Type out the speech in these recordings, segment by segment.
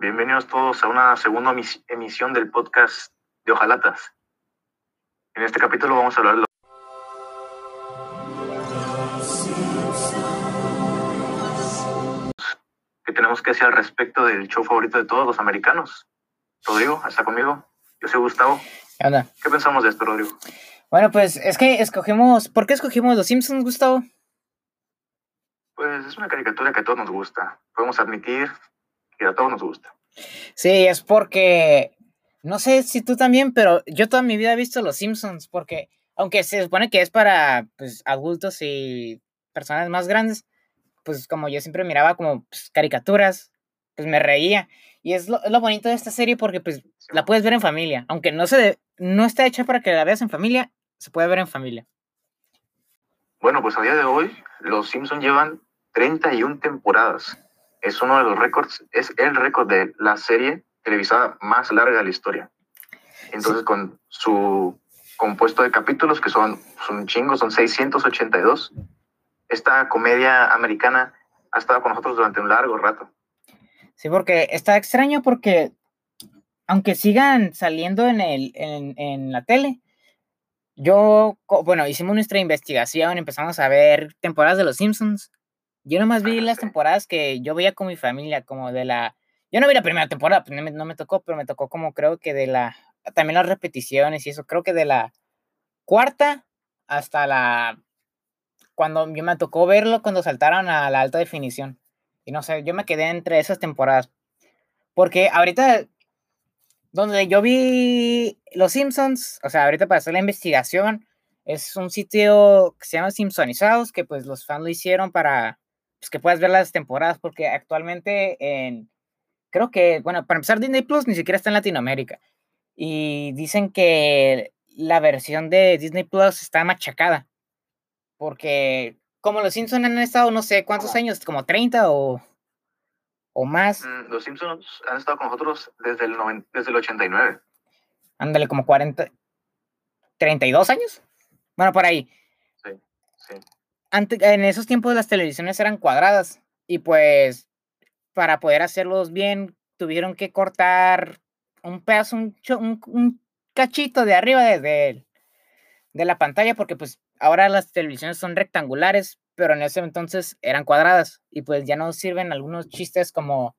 Bienvenidos todos a una segunda emis- emisión del podcast de Ojalatas. En este capítulo vamos a hablar de tenemos que decir al respecto del show favorito de todos los americanos. Rodrigo, ¿está conmigo? Yo soy Gustavo. ¿Qué pensamos de esto, Rodrigo? Bueno, pues es que escogimos. ¿Por qué escogimos Los Simpsons, Gustavo? Pues es una caricatura que a todos nos gusta. Podemos admitir que a todos nos gusta. Sí, es porque. No sé si tú también, pero yo toda mi vida he visto Los Simpsons, porque aunque se supone que es para pues, adultos y personas más grandes, pues como yo siempre miraba como pues, caricaturas, pues me reía. Y es lo, es lo bonito de esta serie porque pues la puedes ver en familia, aunque no se de- no está hecha para que la veas en familia, se puede ver en familia. Bueno, pues a día de hoy, los Simpsons llevan 31 temporadas. Es uno de los récords, es el récord de la serie televisada más larga de la historia. Entonces, con su compuesto de capítulos, que son, son chingos, son 682, esta comedia americana ha estado con nosotros durante un largo rato. Sí, porque está extraño porque aunque sigan saliendo en, el, en, en la tele, yo, bueno, hicimos nuestra investigación, empezamos a ver temporadas de Los Simpsons. Yo nomás vi Ah, las temporadas que yo veía con mi familia, como de la... Yo no vi la primera temporada, pues no me, no me tocó, pero me tocó como creo que de la... También las repeticiones y eso, creo que de la cuarta hasta la... Cuando yo me tocó verlo cuando saltaron a la alta definición. Y no sé, yo me quedé entre esas temporadas. Porque ahorita, donde yo vi Los Simpsons, o sea, ahorita para hacer la investigación, es un sitio que se llama Simpsonizados, que pues los fans lo hicieron para pues, que puedas ver las temporadas, porque actualmente en, creo que, bueno, para empezar Disney Plus ni siquiera está en Latinoamérica. Y dicen que la versión de Disney Plus está machacada, porque como los Simpsons han estado no sé cuántos años, como 30 o, o más. Mm, Los Simpsons han estado con nosotros desde el, noven- desde el 89. ándale, como 40, 32 años. Bueno, por ahí. Sí. Ante- en esos tiempos las televisiones eran cuadradas y pues para poder hacerlos bien tuvieron que cortar un pedazo, un, un- un cachito de arriba de, de- de la pantalla porque pues ahora las televisiones son rectangulares, pero en ese entonces eran cuadradas y pues ya no sirven algunos chistes como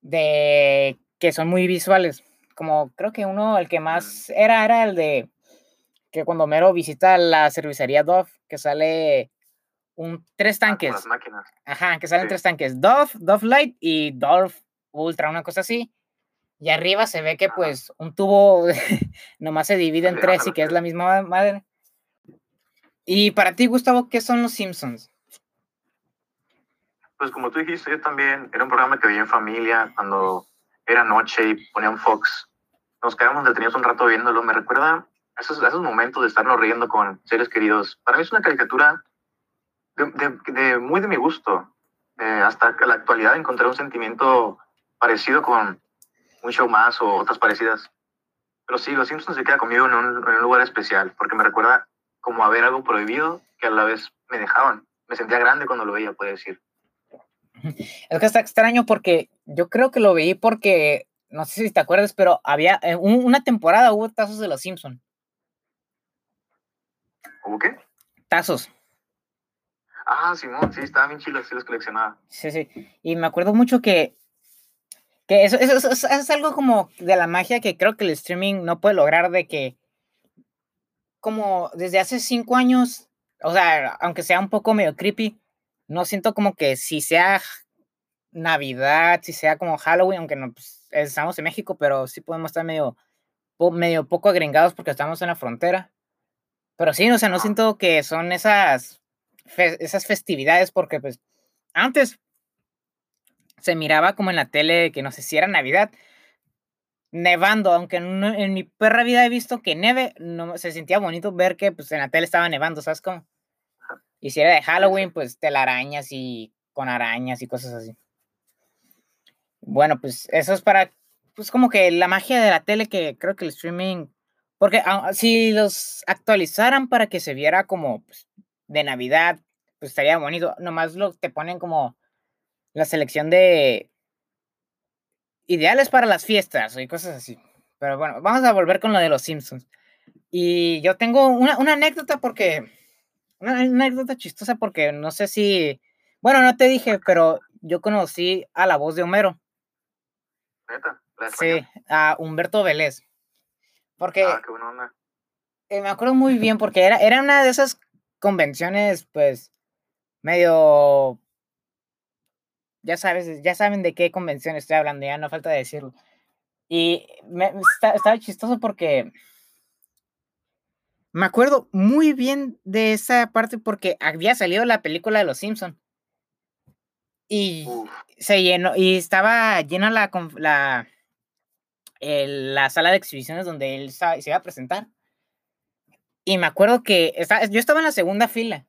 de que son muy visuales. Como creo que uno, el que más era, era el de que cuando Mero visita la cervecería Dove, que sale un tres Ah, tanques. las máquinas. Ajá, que salen Sí. tres tanques. Dove, Dove Light y Dove Ultra, una cosa así. Y arriba se ve que Ajá. pues un tubo nomás se divide en tres y que es la misma ma- madre. Y para ti, Gustavo, ¿qué son los Simpsons? Pues como tú dijiste, yo también era un programa que veía en familia cuando era noche y ponían Fox. Nos quedábamos detenidos un rato viéndolo. Me recuerda a esos, a esos momentos de estarnos riendo con seres queridos. Para mí es una caricatura de, de- de- muy de mi gusto. Eh, hasta la actualidad encontré un sentimiento parecido con un show más o otras parecidas. Pero sí, Los Simpsons se queda conmigo en un, en un lugar especial porque me recuerda como a ver algo prohibido que a la vez me dejaban. Me sentía grande cuando lo veía, puede decir. Es que está extraño porque yo creo que lo vi porque, no sé si te acuerdas, pero había un- una temporada hubo tazos de los Simpsons. ¿Hubo qué? Tazos. Ah, Simón, sí, estaba bien chido, sí los coleccionaba. Sí, sí. Y me acuerdo mucho que, que eso, eso- eso- eso es algo como de la magia que creo que el streaming no puede lograr de que como desde hace cinco años, o sea, aunque sea un poco medio creepy, no siento como que si sea Navidad, si sea como Halloween, aunque no pues, estamos en México, pero sí podemos estar medio, medio poco agringados porque estamos en la frontera. Pero sí, o sea, no Ajá. siento que son esas, fe- esas festividades porque pues antes se miraba como en la tele que no sé si era Navidad, nevando, aunque no- en mi perra vida he visto que nieve, no se sentía bonito ver que pues en la tele estaba nevando, ¿sabes cómo? Y si era de Halloween, pues telarañas y con arañas y cosas así. Bueno, pues eso es para, pues como que la magia de la tele que creo que el streaming, porque ah, si los actualizaran para que se viera como pues, de Navidad, pues estaría bonito. Nomás lo te ponen como la selección de ideales para las fiestas y cosas así. Pero bueno, vamos a volver con lo de los Simpsons. Y yo tengo una, una anécdota porque, una anécdota chistosa porque no sé si, bueno, no te dije, pero yo conocí a la voz de Homero. Sí, a Humberto Vélez. Porque Ah, eh, me acuerdo muy bien porque era, era una de esas convenciones, pues, medio, ya sabes, ya saben de qué convención estoy hablando, ya no falta decirlo. Y me, está- estaba chistoso porque me acuerdo muy bien de esa parte porque había salido la película de Los Simpson y se llenó y estaba llena la, la, el- la sala de exhibiciones donde él se iba a presentar. Y me acuerdo que yo estaba en la segunda fila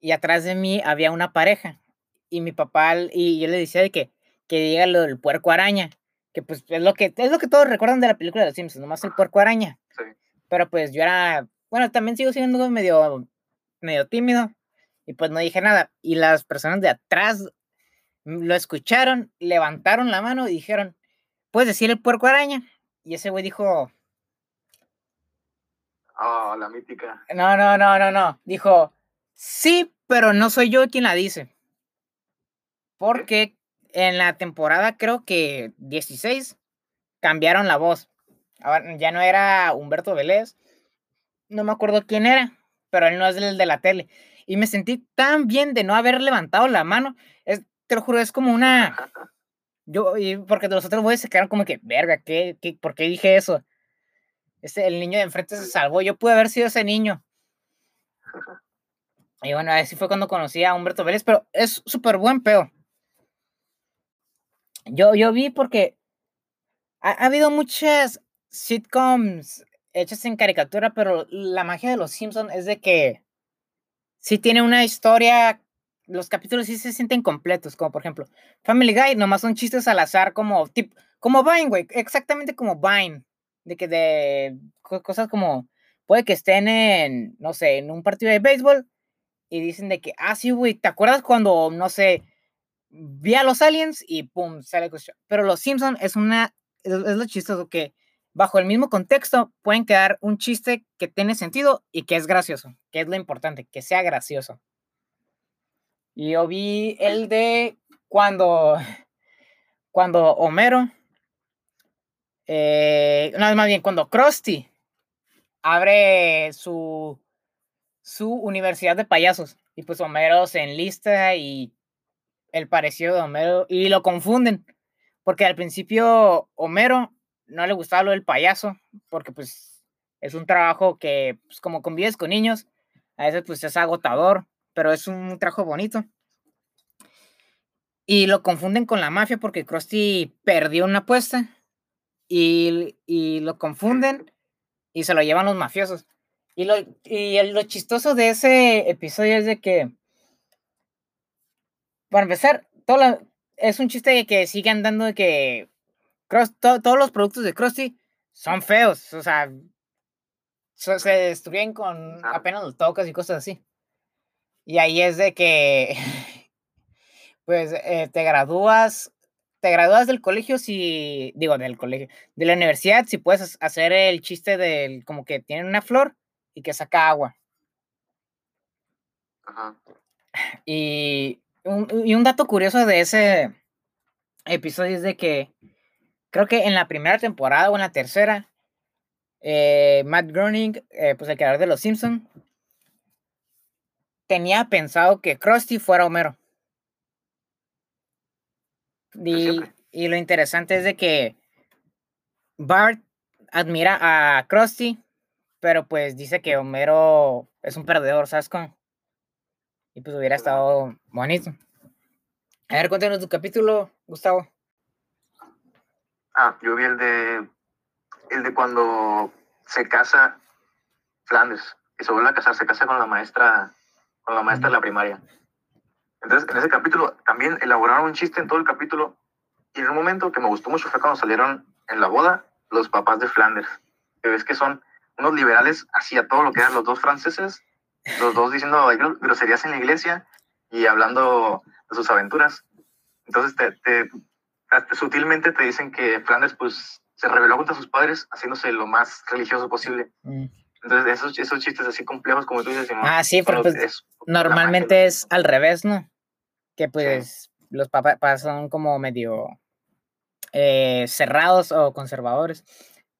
y atrás de mí había una pareja y mi papá y yo le decía de que que diga lo del puerco araña, que pues es lo que es lo que todos recuerdan de la película de los Simpsons, nomás el puerco araña. sí. Pero pues yo era, bueno, también sigo siendo medio medio tímido y pues no dije nada y las personas de atrás lo escucharon, levantaron la mano y dijeron, "¿Puedes decir el puerco araña?" Y ese güey dijo, Oh, la mítica. No, no, no, no, no. Dijo, sí, pero no soy yo quien la dice. Porque en la temporada, creo que 16, cambiaron la voz. Ahora ya no era Humberto Vélez. No me acuerdo quién era, pero él no es el de la tele. Y me sentí tan bien de no haber levantado la mano. Es, te lo juro, es como una. Yo, y porque los otros güeyes se quedaron como que, verga, ¿qué, qué, ¿por qué dije eso? Este, el niño de enfrente se salvó. Yo pude haber sido ese niño. Y bueno, así fue cuando conocí a Humberto Vélez, pero es súper buen peo. Yo, yo vi porque ha, ha habido muchas sitcoms hechas en caricatura, pero la magia de los Simpsons es de que sí tiene una historia, los capítulos sí se sienten completos, como por ejemplo Family Guy, nomás son chistes al azar como tip, como Vine, güey, exactamente como Vine, de que de co- cosas como puede que estén en, no sé, en un partido de béisbol y dicen de que, ah, sí, güey, ¿te acuerdas cuando, no sé, vi a los aliens y pum, sale cuestión? Pero los Simpson es una, es, lo chistoso que bajo el mismo contexto pueden quedar un chiste que tiene sentido y que es gracioso, que es lo importante, que sea gracioso. Y yo vi el de cuando, cuando Homero, eh, más bien cuando Krusty abre su, su universidad de payasos y pues Homero se enlista y el parecido de Homero y lo confunden porque al principio Homero no le gustaba lo del payaso porque pues es un trabajo que pues, como convives con niños a veces pues es agotador pero es un trabajo bonito y lo confunden con la mafia porque Krusty perdió una apuesta y, y lo confunden y se lo llevan los mafiosos. Y lo, y lo chistoso de ese episodio es de que, para empezar, todo la- es un chiste de que sigue andando de que Krus- to- todos los productos de Krusty son feos, o sea, so- se destruyen con apenas los tocas y cosas así. Y ahí es de que, pues, eh, te gradúas, te gradúas del colegio si, digo, del colegio, de la universidad si puedes hacer el chiste del, como que tienen una flor y que saca agua. Ajá. Y un, y un dato curioso de ese episodio es de que creo que en la primera temporada o en la tercera, eh, Matt Groening, eh, pues el creador de Los Simpson, tenía pensado que Krusty fuera Homero. Y, siempre. y lo interesante es de que Bart admira a Krusty, pero pues dice que Homero es un perdedor, ¿sabes? Y pues hubiera estado bonito. A ver, cuéntanos tu capítulo, Gustavo. Ah, yo vi el de el de cuando se casa Flanders y se vuelve a casar, se casa con la maestra, con la maestra de la primaria. Entonces, en ese capítulo también elaboraron un chiste en todo el capítulo Y en un momento que me gustó mucho fue cuando salieron en la boda los papás de Flanders. Que ves que son unos liberales así a todo lo que eran los dos franceses, los dos diciendo groserías en la iglesia y hablando de sus aventuras. Entonces, te, te, sutilmente te dicen que Flanders pues, se rebeló contra sus padres haciéndose lo más religioso posible. Mm. Entonces, esos, esos chistes así complejos como tú dices, ah, sí, pero pues, normalmente es al revés, ¿no? Que pues los papás son como medio eh, cerrados o conservadores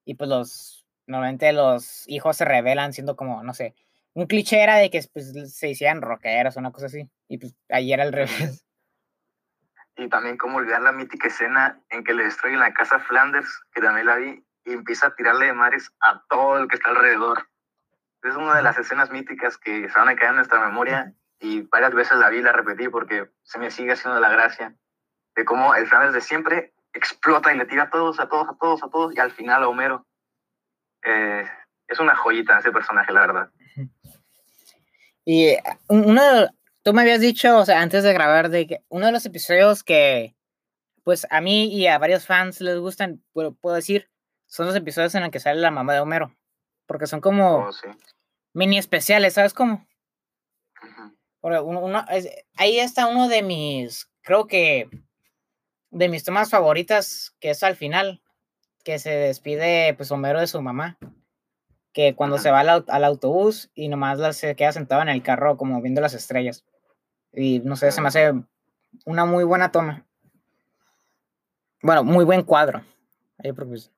y pues los, normalmente los hijos se rebelan siendo como, no sé, un cliché era de que pues, se hicieran rockeros o una cosa así, y pues ahí era al revés. Y también como olvidar la mítica escena en que le destruyen la casa Flanders, que también la vi, y empieza a tirarle de mares a todo el que está alrededor. Es una de las escenas míticas que se van a quedar en nuestra memoria y varias veces la vi y la repetí porque se me sigue haciendo la gracia de cómo el Flanders de siempre explota y le tira a todos, a todos, a todos, a todos y al final a Homero. Eh, es una joyita ese personaje, la verdad. Y eh, uno, tú me habías dicho, o sea, antes de grabar, de que uno de los episodios que, pues a mí y a varios fans les gustan, puedo, puedo decir, son los episodios en los que sale la mamá de Homero porque son como oh, mini especiales, ¿sabes cómo? uno, ahí está uno de mis, creo que, de mis tomas favoritas, que es al final, que se despide pues Homero de su mamá, que cuando se va al, autobús y nomás se queda sentado en el carro como viendo las estrellas. Y no sé, se me hace una muy buena toma. Bueno, muy buen cuadro. Ahí, pues,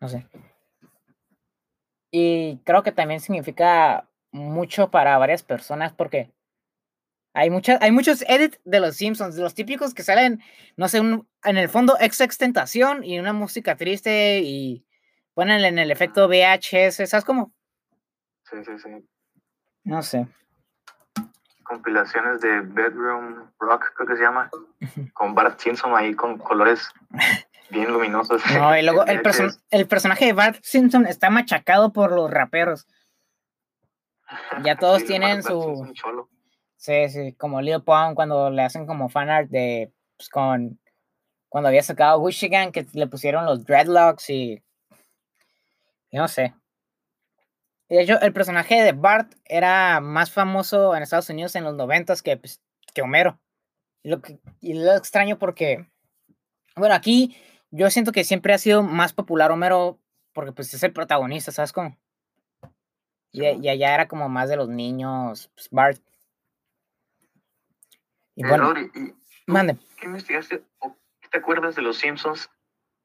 no sé. Y creo que también significa mucho para varias personas porque hay, muchas, hay muchos edits de los Simpsons, de los típicos que salen, no sé, en el fondo ex extentación y una música triste y ponen en el efecto VHS, ¿sabes cómo? Sí, sí, sí. No sé. Compilaciones de Bedroom Rock, creo que se llama, con Bart Simpson ahí con colores bien luminosos. No, y luego el, el personaje de Bart Simpson está machacado por los raperos. Ya todos tienen su. Sí, sí, como Lil Pump cuando le hacen como fanart de. Pues, con. Cuando había sacado Michigan, que le pusieron los dreadlocks y. y no sé. De hecho, el personaje de Bart era más famoso en Estados Unidos en los noventas que, pues, que Homero. Y lo, que, y lo extraño porque. Bueno, aquí yo siento que siempre ha sido más popular Homero porque pues es el protagonista, ¿sabes cómo? Y, allá era como más de los niños, pues, Bart. Y bueno, mande. ¿Qué investigaste te acuerdas de los Simpsons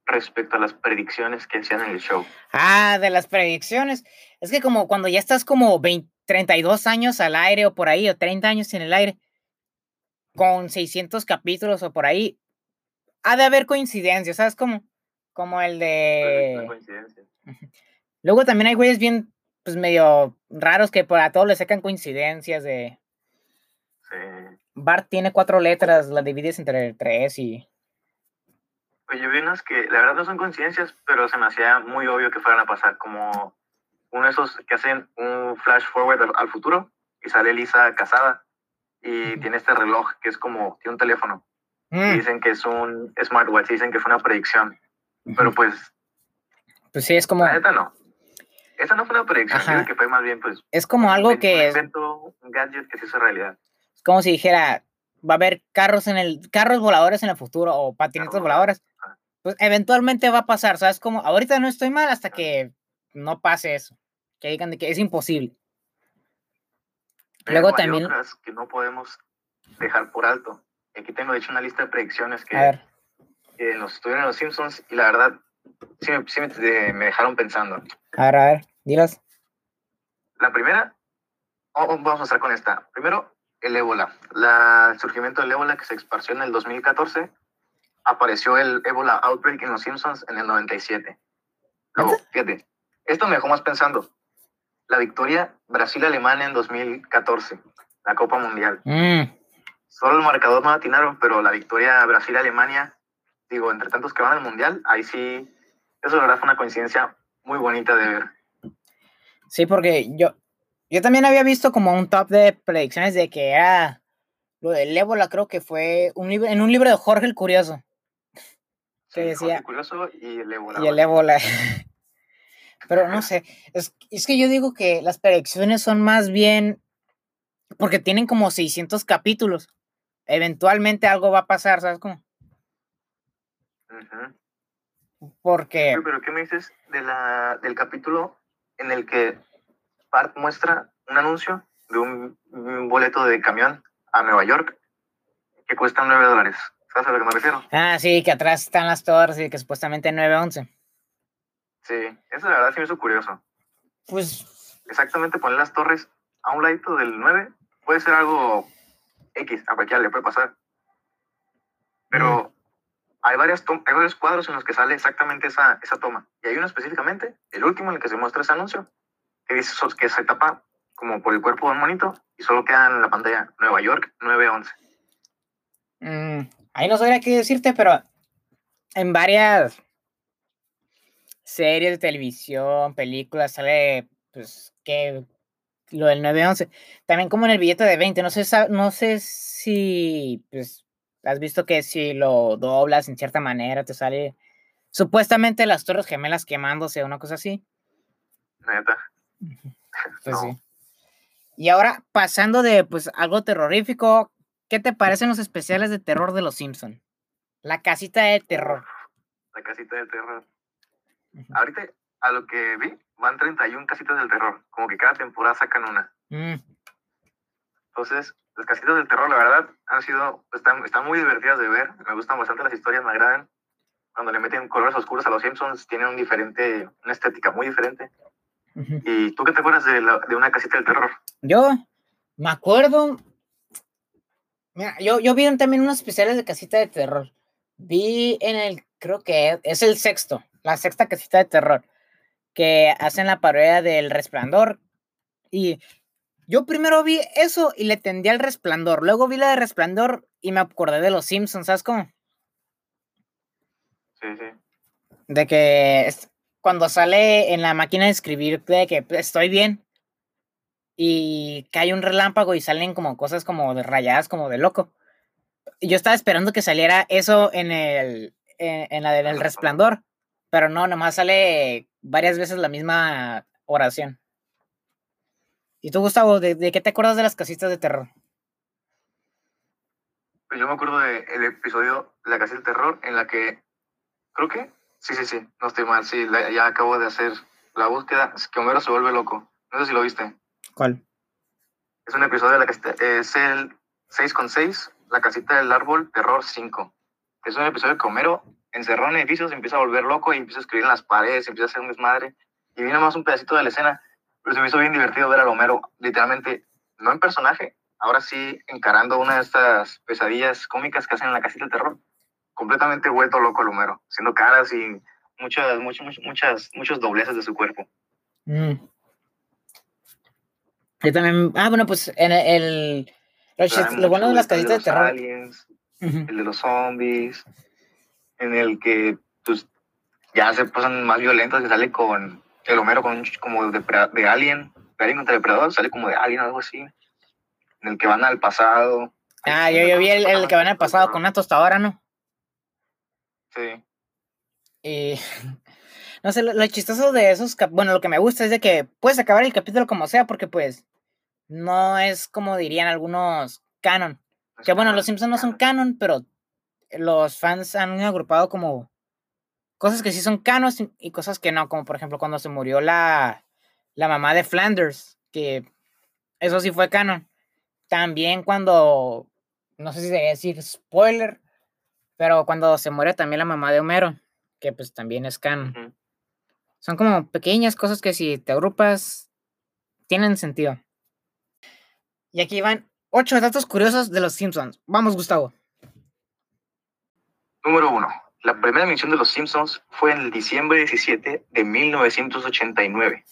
respecto a las predicciones que hacían en el show? Ah, de las predicciones. Es que como cuando ya estás como 20, 32 años al aire o por ahí, o 30 años en el aire, con 600 capítulos o por ahí, ha de haber coincidencias, ¿sabes? Como, como el de... Luego también hay güeyes bien, pues medio raros que a todos le sacan coincidencias de... Sí. Bart tiene cuatro letras, las divides entre tres y... Pues yo vi unas que la verdad no son coincidencias, pero se me hacía muy obvio que fueran a pasar, como uno de esos que hacen un flash forward al, futuro y sale Lisa casada y tiene este reloj que es como, tiene un teléfono Mm. Dicen que es un smartwatch, dicen que fue una predicción. Pero pues. Pues sí, es como. La neta no. Esa no fue una predicción, que fue más bien, pues. Es como algo que. Un un gadget que se hizo realidad. Es como si dijera, va a haber carros en el carros voladores en el futuro o patinetas voladoras. Pues eventualmente va a pasar, ¿sabes? Como ahorita no estoy mal hasta que no pase eso. Que digan de que es imposible. Luego también. que no podemos dejar por alto. Aquí tengo, de hecho, una lista de predicciones que, que nos estuvieron los Simpsons y la verdad sí, me, sí me, dejaron pensando. A ver, a ver, dilas. La primera, vamos a estar con esta. Primero, el ébola. La, el surgimiento del ébola que se esparció en el 2014. Apareció el ébola outbreak en los Simpsons en el 97. Luego, fíjate, esto me dejó más pensando. La victoria Brasil-Alemania en 2014, la Copa Mundial. Mm. Solo el marcador no atinaron, pero la victoria Brasil-Alemania, digo, entre tantos que van al Mundial, ahí sí, eso la verdad fue una coincidencia muy bonita de ver. Sí, porque yo, yo también había visto como un top de predicciones de que era lo del ébola, creo que fue un libro, en un libro de Jorge el Curioso. Que decía... Curioso y el ébola. Y el ébola. Pero no sé, es, es que yo digo que las predicciones son más bien porque tienen como 600 capítulos. Eventualmente algo va a pasar, ¿sabes cómo? Porque... Pero, ¿qué me dices de la, del capítulo en el que Park muestra un anuncio de un, boleto de camión a Nueva York que cuesta 9 dólares? ¿Sabes a lo que me refiero? Ah, sí, que atrás están las torres y que supuestamente 9.11. Sí, eso la verdad sí me hizo curioso. Pues... Exactamente poner las torres a un ladito del 9 puede ser algo X, a cualquiera le puede pasar. Pero hay, varias hay varios cuadros en los que sale exactamente esa, esa toma. Y hay uno específicamente, el último en el que se muestra ese anuncio, que dice que se tapa como por el cuerpo de un monito y solo queda en la pantalla Nueva York 911. Mm, ahí no sabría qué decirte, pero en varias series de televisión, películas, sale pues que lo del 911. También como en el billete de 20, no sé, no sé si pues has visto que si lo doblas en cierta manera te sale supuestamente las torres gemelas quemándose o una cosa así. Neta. Pues sí. Y ahora pasando de pues algo terrorífico, ¿qué te parecen los especiales de terror de los Simpson? La casita de terror. La casita de terror. Ahorita a lo que vi, van 31 casitas del terror, como que cada temporada sacan una. Mm. Entonces, las casitas del terror, la verdad, han sido, están, están muy divertidas de ver, me gustan bastante las historias, me agradan. Cuando le meten colores oscuros a los Simpsons, tienen un diferente, una estética muy diferente. ¿Y tú qué te acuerdas de, de, una casita del terror? Yo me acuerdo. Mira, yo, yo vi también unos especiales de casita de terror. Vi en el, creo que es el sexto, la sexta casita de terror que hacen la parodia del resplandor. Y yo primero vi eso y le tendí al resplandor. Luego vi la de resplandor y me acordé de los Simpsons, ¿sabes cómo? Sí, sí. De que cuando sale en la máquina de escribir, de que estoy bien. Y cae un relámpago y salen como cosas como de rayadas, como de loco. Yo estaba esperando que saliera eso en el en, la del resplandor. Pero no, nomás sale varias veces la misma oración. ¿Y tú, Gustavo, de, qué te acuerdas de las casitas de terror? Pues yo me acuerdo del episodio de la casita de terror en la que, creo que, sí, sí, sí, no estoy mal, sí, ya acabo de hacer la búsqueda, es que Homero se vuelve loco. No sé si lo viste. ¿Cuál? Es un episodio de la casita, es el 6 con 6, la casita del árbol, terror 5. Es un episodio que Homero encerrado en edificios, se empieza a volver loco y empieza a escribir en las paredes, empieza a hacer un desmadre. Y viene más un pedacito de la escena, pero se me hizo bien divertido ver a Romero, literalmente, no en personaje, ahora sí encarando una de estas pesadillas cómicas que hacen en la casita del terror. Completamente vuelto loco el Homero, haciendo caras y muchas, muchas, muchas, muchos dobleces de su cuerpo. Mm. Yo también, ah, bueno, pues en el, lo, bueno de las casitas de, terror. Aliens, El de los zombies, en el que pues, ya se pasan más violentos, que sale con el Homero con, como de, de Alien, de Alien contra Depredador, sale como de Alien, algo así, en el que van al pasado. Ah, yo, yo vi el, el, que van al pasado con una tostadora, ¿no? Sí. Y no sé, lo, chistoso de esos, bueno, lo que me gusta es de que puedes acabar el capítulo como sea, porque pues no es como dirían algunos canon. que bueno, los Simpsons no son canon, pero los fans han agrupado como cosas que sí son canos y cosas que no, como por ejemplo cuando se murió la, la mamá de Flanders, que eso sí fue canon. También cuando, no sé si debe decir spoiler, pero cuando se muere también la mamá de Homero, que pues también es canon. Son como pequeñas cosas que si te agrupas, tienen sentido. Y aquí van ocho datos curiosos de los Simpsons. Vamos, Gustavo. Número 1. La primera emisión de Los Simpsons fue en el diciembre 17 de 1989.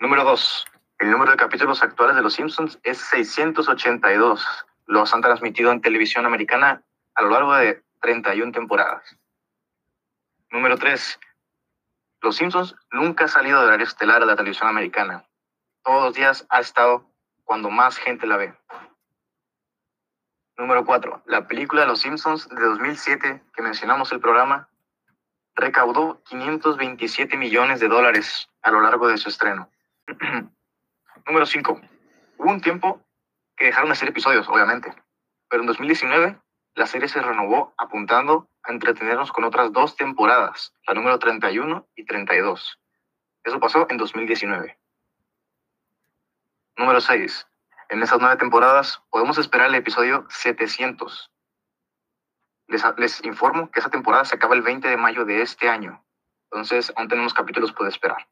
Número 2. El número de capítulos actuales de Los Simpsons es 682. Los han transmitido en televisión americana a lo largo de 31 temporadas. Número 3. Los Simpsons nunca ha salido de horario estelar de la televisión americana. Todos los días ha estado cuando más gente la ve. Número 4. La película Los Simpsons de 2007, que mencionamos el programa, recaudó 527 millones de dólares a lo largo de su estreno. Número 5. Hubo un tiempo que dejaron de hacer episodios, obviamente, pero en 2019 la serie se renovó apuntando a entretenernos con otras dos temporadas, la número 31 y 32. Eso pasó en 2019. Número 6. En esas nueve temporadas podemos esperar el episodio 700. Les, les informo que esa temporada se acaba el 20 de mayo de este año. Entonces, aún tenemos capítulos por esperar.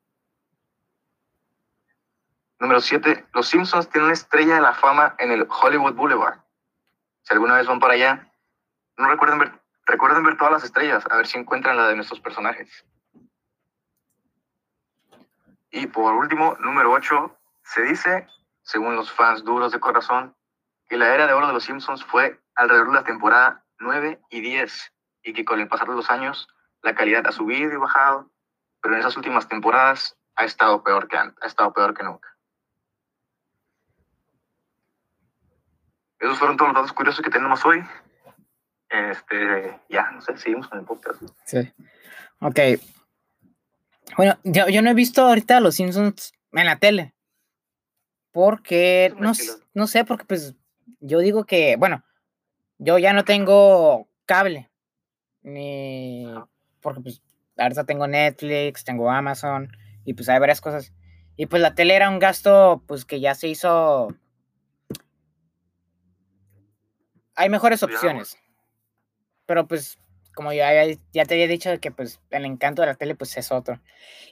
Número 7. Los Simpsons tienen una estrella de la fama en el Hollywood Boulevard. Si alguna vez van para allá, no recuerden ver, recuerden ver todas las estrellas, a ver si encuentran la de nuestros personajes. Y por último, número 8, se dice, según los fans duros de corazón, que la era de oro de los Simpsons fue alrededor de la temporada 9 y 10, y que con el pasar de los años la calidad ha subido y bajado, pero en esas últimas temporadas ha estado peor que, ha estado peor que nunca. Esos fueron todos los datos curiosos que tenemos hoy. Este, ya, no sé, seguimos con el podcast. Sí. Ok. Bueno, yo, yo no he visto ahorita los Simpsons en la tele. Porque, no, no sé, porque pues yo digo que, bueno, yo ya no tengo cable. Ni. Porque pues ahorita tengo Netflix, tengo Amazon y pues hay varias cosas. Y pues la tele era un gasto pues que ya se hizo. Hay mejores opciones. Pero pues como ya, ya te había dicho que pues el encanto de la tele pues es otro.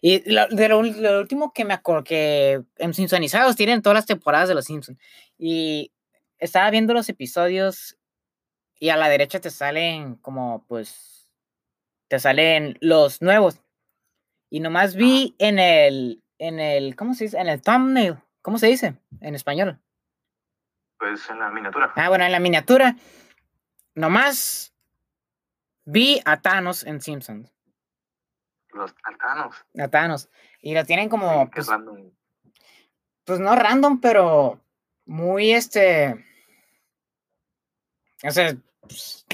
Y lo, de lo, último que me acuerdo que en Simpsonizados tienen todas las temporadas de los Simpsons. Y estaba viendo los episodios y a la derecha te salen como pues te salen los nuevos. Y nomás vi en el en el ¿cómo se dice? En el thumbnail, ¿cómo se dice en español? Pues en la miniatura. Ah, bueno, en la miniatura nomás Vi a Thanos en Simpsons. Los a Thanos. A Thanos. Y lo tienen como. Pues, random. pues no random, pero muy este. O sea, pues,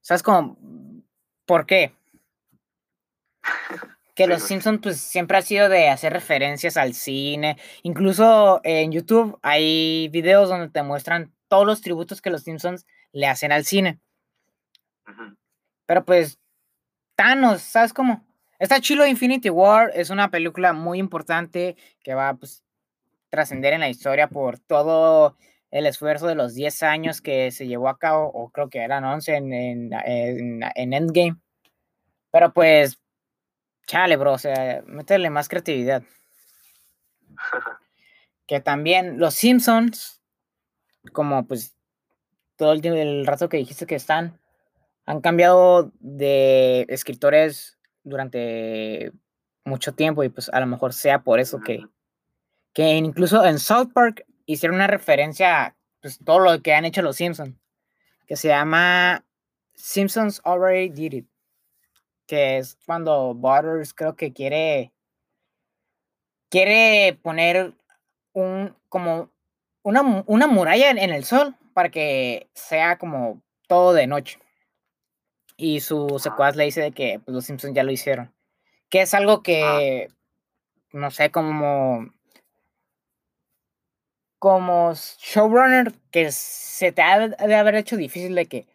¿sabes cómo? ¿Por qué? Que los Simpsons pues siempre ha sido de hacer referencias al cine. Incluso en YouTube hay videos donde te muestran todos los tributos que los Simpsons le hacen al cine. Pero pues, Thanos, ¿sabes cómo? Está chilo Infinity War, es una película muy importante que va a pues, trascender en la historia por todo el esfuerzo de los 10 años que se llevó a cabo, o creo que eran 11 en, en, en, Endgame. Pero pues, chale, bro, o sea, métele más creatividad. que también los Simpsons, como pues todo el, el rato que dijiste que están, han cambiado de escritores durante mucho tiempo y pues a lo mejor sea por eso que, que incluso en South Park hicieron una referencia a pues, todo lo que han hecho los Simpsons, que se llama Simpsons Already Did It, que es cuando Butters creo que quiere quiere poner un como una, una muralla en el sol para que sea como todo de noche. Y su secuaz le dice de que pues, los Simpsons ya lo hicieron. Que es algo que, no sé, como como showrunner que se te ha de haber hecho difícil de que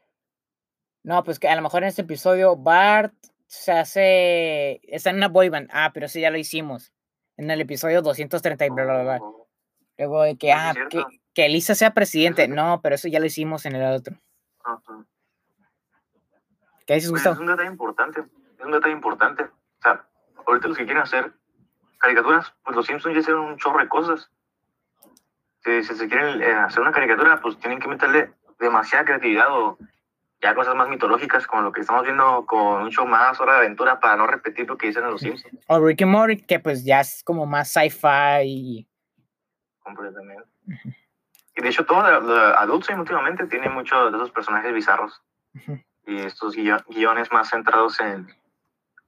no, pues que a lo mejor en este episodio Bart se hace está en una boy band, ah, pero sí ya lo hicimos en el episodio 230 y bla bla bla. Oh. Luego de que ah, que, que Elisa sea presidente, no, pero eso ya lo hicimos en el otro. ¿Qué dices, pues, Es un detalle importante, es un detalle importante. O sea, ahorita los que quieren hacer caricaturas, pues los Simpsons ya hicieron un chorro de cosas. Si, se quieren eh, hacer una caricatura, pues tienen que meterle demasiada creatividad o ya cosas más mitológicas, como lo que estamos viendo con un show más, Hora de Aventura, para no repetir lo que dicen los Simpsons. O Rick and Morty, que pues ya es como más sci-fi. Completamente. Y de hecho, todo Adult Swim últimamente tiene muchos de esos personajes bizarros y estos guiones más centrados en,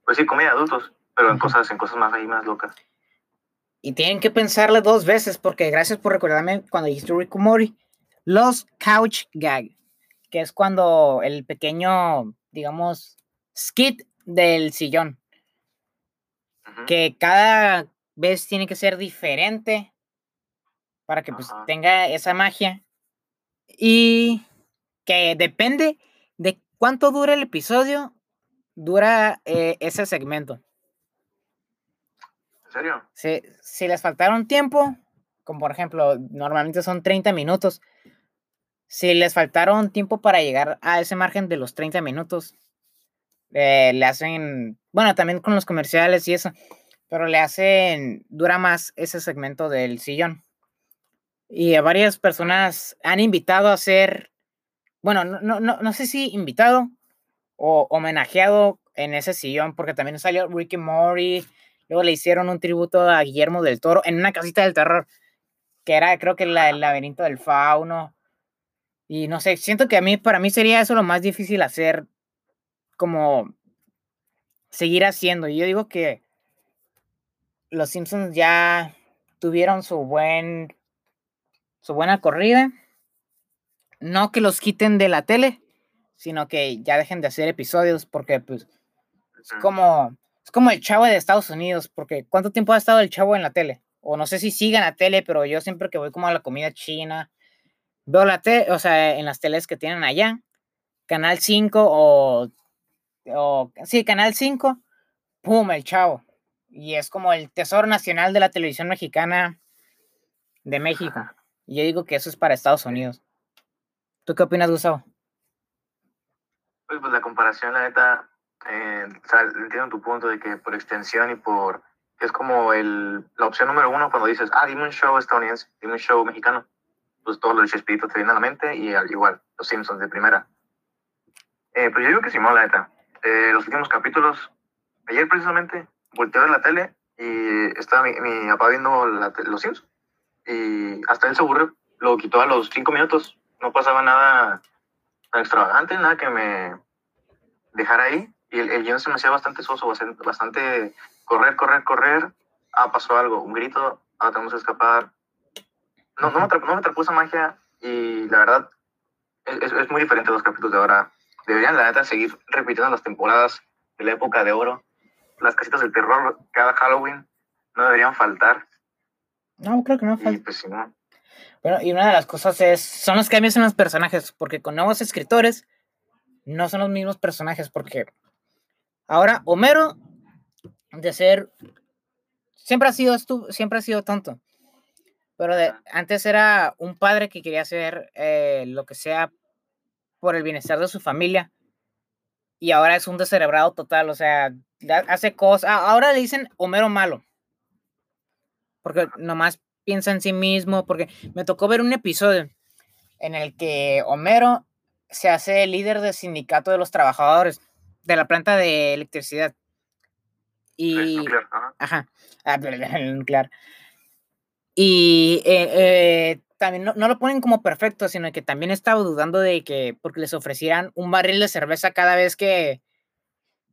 pues sí, comedia adultos, pero en cosas, en cosas más ahí más locas. Y tienen que pensarle dos veces, porque gracias por recordarme cuando dijiste Rick Mori, los couch gag. que es cuando el pequeño, digamos, skit del sillón, que cada vez tiene que ser diferente para que pues tenga esa magia y que depende de cuánto dura el episodio, dura eh, ese segmento. ¿En serio? Si, si les faltaron tiempo, como por ejemplo, normalmente son 30 minutos, si les faltaron tiempo para llegar a ese margen de los 30 minutos, eh, le hacen, bueno, también con los comerciales y eso, pero le hacen, dura más ese segmento del sillón. Y a varias personas han invitado a hacer, bueno, no, no, no, no sé si invitado o homenajeado en ese sillón, porque también salió Ricky Mori, luego le hicieron un tributo a Guillermo del Toro en una casita del terror, que era creo que la, el laberinto del fauno. Y no sé, siento que a mí, para mí sería eso lo más difícil hacer, como seguir haciendo. Y yo digo que los Simpsons ya tuvieron su buen, su buena corrida. No que los quiten de la tele, sino que ya dejen de hacer episodios, porque pues es como, es como el chavo de Estados Unidos, porque ¿cuánto tiempo ha estado el chavo en la tele? O no sé si sigan la tele, pero yo siempre que voy como a la comida china, veo la tele, o sea, en las teles que tienen allá, Canal 5 o, o sí, Canal 5, ¡pum! El chavo. Y es como el tesoro nacional de la televisión mexicana de México. Y yo digo que eso es para Estados Unidos. ¿Tú qué opinas, Gustavo? Pues, pues la comparación, la neta, eh, o sea, entiendo tu punto de que por extensión y por es como el, la opción número uno cuando dices, ah, dime un show estadounidense, dime un show mexicano, pues todo lo de Chespirito te viene a la mente y al igual, los Simpsons de primera. Eh, pues yo digo que Simón, la neta, eh, los últimos capítulos, ayer precisamente, volteé a ver la tele y estaba mi, mi papá viendo la los Simpsons y hasta él se aburrió, lo quitó a los cinco minutos, no pasaba nada tan extravagante, nada que me dejara ahí. Y el, el guion se me hacía bastante soso, bastante, correr, correr, correr. Ah, pasó algo, un grito, ah, tenemos que escapar. No, no, me atrapó, no me magia y la verdad es, es- muy diferente a los capítulos de ahora. Deberían, la neta, seguir repitiendo las temporadas de la época de oro. Las casitas del terror cada Halloween no deberían faltar. No, creo que no Y falta. pues si no, Bueno, y una de las cosas es, son los cambios en los personajes, porque con nuevos escritores no son los mismos personajes, porque ahora Homero, de ser, siempre ha sido, siempre ha sido tonto, pero de- antes era un padre que quería hacer eh, lo que sea por el bienestar de su familia, y ahora es un descerebrado total, o sea, hace cosas, ah, ahora le dicen Homero malo, porque nomás piensa en sí mismo, porque me tocó ver un episodio en el que Homero se hace líder del sindicato de los trabajadores de la planta de electricidad. es Y, nuclear, ajá. ajá, ah, el nuclear. Y eh, eh, también no, no lo ponen como perfecto, sino que también estaba dudando de que, porque les ofrecieran un barril de cerveza cada vez que,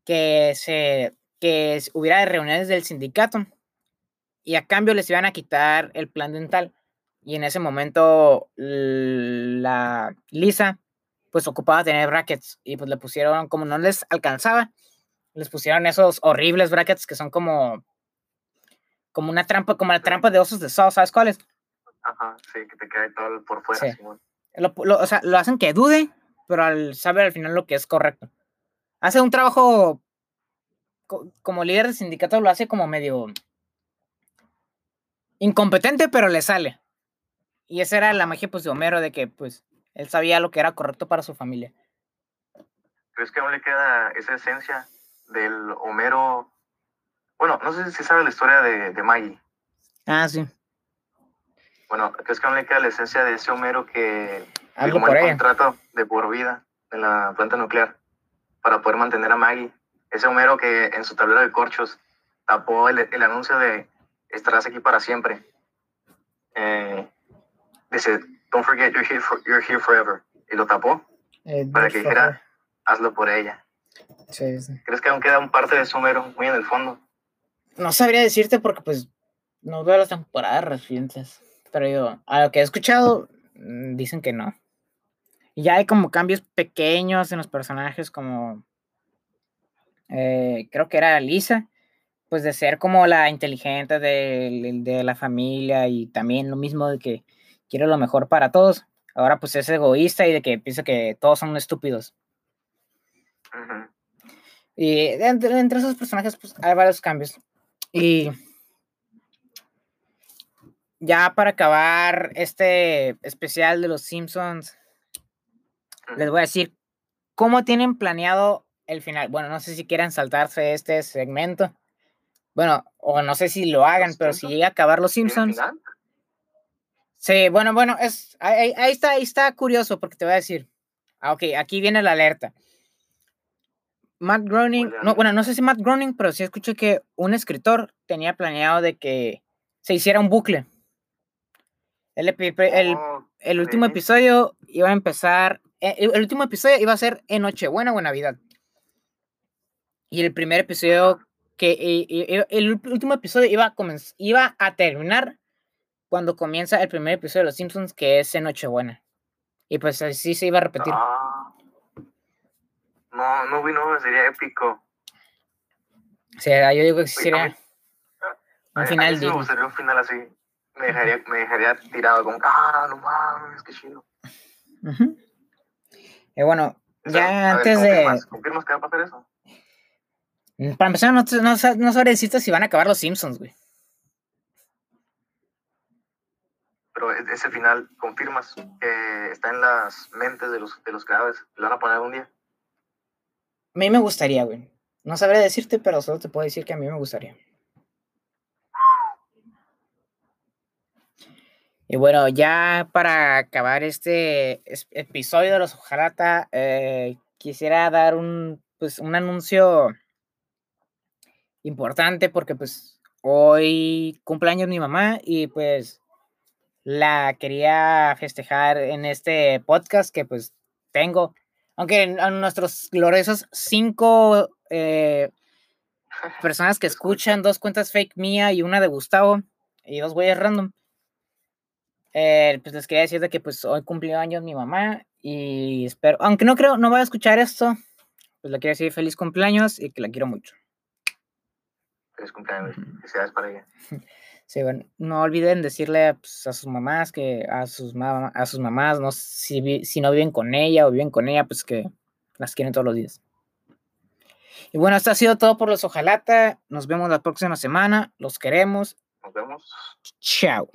que, se, que hubiera reuniones del sindicato. Y a cambio les iban a quitar el plan dental. Y en ese momento la Lisa pues ocupaba tener brackets y pues le pusieron, como no les alcanzaba, les pusieron esos horribles brackets que son como como una trampa, como la trampa de osos de Saw, ¿sabes cuáles? Ajá, sí, que te cae todo por fuera. Sí. Simón. Lo, lo- o sea, lo hacen que dude, pero al saber al final lo que es correcto. Hace un trabajo co- como líder de sindicato, lo hace como medio incompetente, pero le sale. Y esa era la magia pues de Homero, de que pues él sabía lo que era correcto para su familia. ¿Crees que aún le queda esa esencia del Homero? Bueno, no sé si sabes la historia de, de Maggie. Ah, sí. Bueno, ¿crees que aún le queda la esencia de ese Homero que firmó por el contrato de por vida en la planta nuclear para poder mantener a Maggie? Ese Homero que en su tablero de corchos tapó el, el anuncio de estarás aquí para siempre. Eh, dice, don't forget you're here, for- you're here forever. Y lo tapó, Eh, Para que favor. dijera- hazlo por ella. Sí, sí. ¿Crees que aún queda un parte de ese Homero muy en el fondo? No sabría decirte porque pues no veo las temporadas recientes. Pero yo, a lo que he escuchado, mm, dicen que no. Y ya hay como cambios pequeños en los personajes, como eh, creo que era Lisa, pues de ser como la inteligente de, de, la familia y también lo mismo de que quiere lo mejor para todos. Ahora pues es egoísta y de que piensa que todos son estúpidos. Y entre, entre, esos personajes pues hay varios cambios. Y ya para acabar este especial de los Simpsons, les voy a decir cómo tienen planeado el final. Bueno, no sé si quieran saltarse este segmento. Bueno, o no sé si lo hagan, pero si llega a acabar los Simpsons. Sí, bueno, bueno, es ahí, está, ahí está curioso porque te voy a decir. Ah, ok, aquí viene la alerta. Matt Groening, no, bueno, no sé si Matt Groening, pero sí escuché que un escritor tenía planeado de que se hiciera un bucle el, último episodio iba a empezar. Eh, el, último episodio iba a ser en Nochebuena o en Navidad. Y el primer episodio que. el último episodio iba a, iba a terminar cuando comienza el primer episodio de Los Simpsons, que es en Nochebuena. Y pues así se iba a repetir. Ah. no, no vino, sería épico. O sea, yo digo que sería un final. un final así me dejaría, me dejaría tirado como, ah, no mames, qué chido. Y bueno, ya antes de... ¿Confirmas que va a pasar eso? Para empezar, no, no, no sobre decirte si van a acabar los Simpsons, güey. Pero ese final, ¿confirmas que está en las mentes de los, de los creadores? ¿Lo van a poner un día? A mí me gustaría, güey. No sabré decirte, pero solo te puedo decir que a mí me gustaría. Y bueno, ya para acabar este episodio de los Ojalata, eh, quisiera dar un, pues, un anuncio importante porque pues hoy cumpleaños mi mamá y pues la quería festejar en este podcast que pues tengo. Aunque a nuestros gloriosos cinco eh, personas que escuchan, dos cuentas fake mía y una de Gustavo y dos güeyes random. Eh, pues les quería decir de que pues hoy cumplió años mi mamá y espero, aunque no creo, no voy a escuchar esto, pues le quiero decir feliz cumpleaños y que la quiero mucho. Feliz cumpleaños, felicidades para ella. Sí, bueno, no olviden decirle pues, a sus mamás que a sus, a sus mamás, no si, si no viven con ella o viven con ella, pues que las quieren todos los días. Y bueno, esto ha sido todo por los Ojalata. Nos vemos la próxima semana. Los queremos. Nos vemos. Chao.